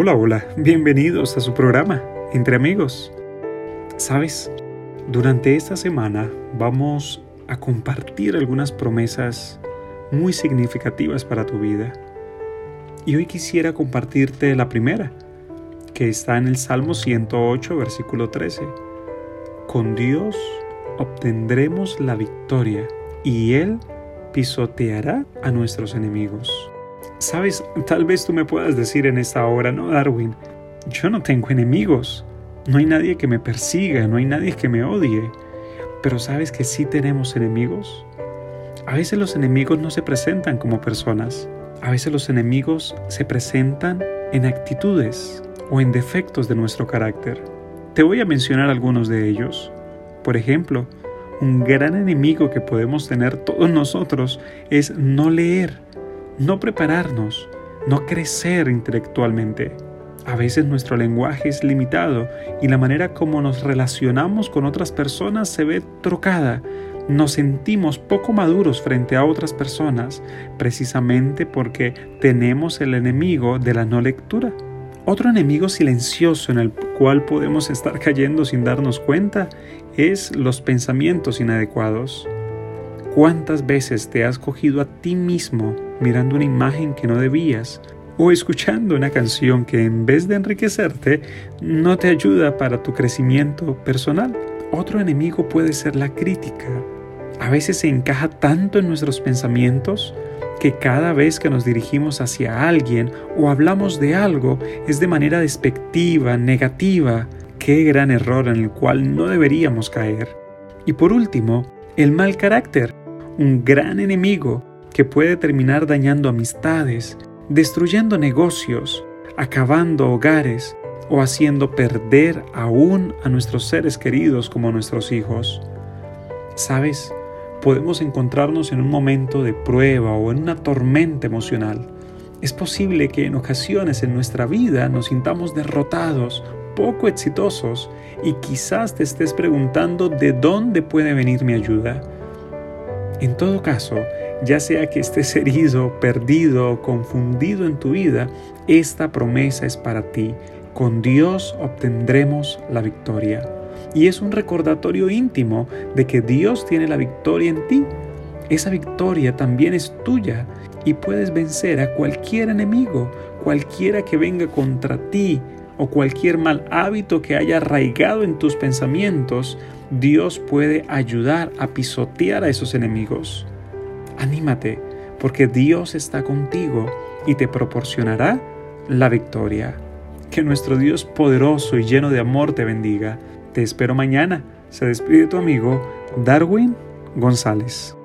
Hola, hola, bienvenidos a su programa, Entre Amigos. Sabes, durante esta semana vamos a compartir algunas promesas muy significativas para tu vida. Y hoy quisiera compartirte la primera, que está en el Salmo 108, versículo 13. Con Dios obtendremos la victoria y Él pisoteará a nuestros enemigos. Sabes, tal vez tú me puedas decir en esta hora, no, Darwin, yo no tengo enemigos, no hay nadie que me persiga, no hay nadie que me odie, pero sabes que sí tenemos enemigos. A veces los enemigos no se presentan como personas, a veces los enemigos se presentan en actitudes o en defectos de nuestro carácter. Te voy a mencionar algunos de ellos. Por ejemplo, un gran enemigo que podemos tener todos nosotros es no leer no prepararnos, no crecer intelectualmente. A veces nuestro lenguaje es limitado y la manera como nos relacionamos con otras personas se ve trocada. Nos sentimos poco maduros frente a otras personas precisamente porque tenemos el enemigo de la no lectura. Otro enemigo silencioso en el cual podemos estar cayendo sin darnos cuenta es los pensamientos inadecuados. ¿Cuántas veces te has cogido a ti mismo mirando una imagen que no debías o escuchando una canción que en vez de enriquecerte no te ayuda para tu crecimiento personal? Otro enemigo puede ser la crítica. A veces se encaja tanto en nuestros pensamientos que cada vez que nos dirigimos hacia alguien o hablamos de algo es de manera despectiva, negativa. Qué gran error en el cual no deberíamos caer. Y por último, el mal carácter un gran enemigo que puede terminar dañando amistades, destruyendo negocios, acabando hogares o haciendo perder aún a nuestros seres queridos como nuestros hijos. ¿Sabes? Podemos encontrarnos en un momento de prueba o en una tormenta emocional. Es posible que en ocasiones en nuestra vida nos sintamos derrotados, poco exitosos y quizás te estés preguntando de dónde puede venir mi ayuda. En todo caso, ya sea que estés herido, perdido confundido en tu vida, esta promesa es para ti. Con Dios obtendremos la victoria. Y es un recordatorio íntimo de que Dios tiene la victoria en ti. Esa victoria también es tuya y puedes vencer a cualquier enemigo, cualquiera que venga contra ti o cualquier mal hábito que haya arraigado en tus pensamientos Dios puede ayudar a pisotear a esos enemigos. Anímate, porque Dios está contigo y te proporcionará la victoria. Que nuestro Dios poderoso y lleno de amor te bendiga. Te espero mañana. Se despide tu amigo Darwin González.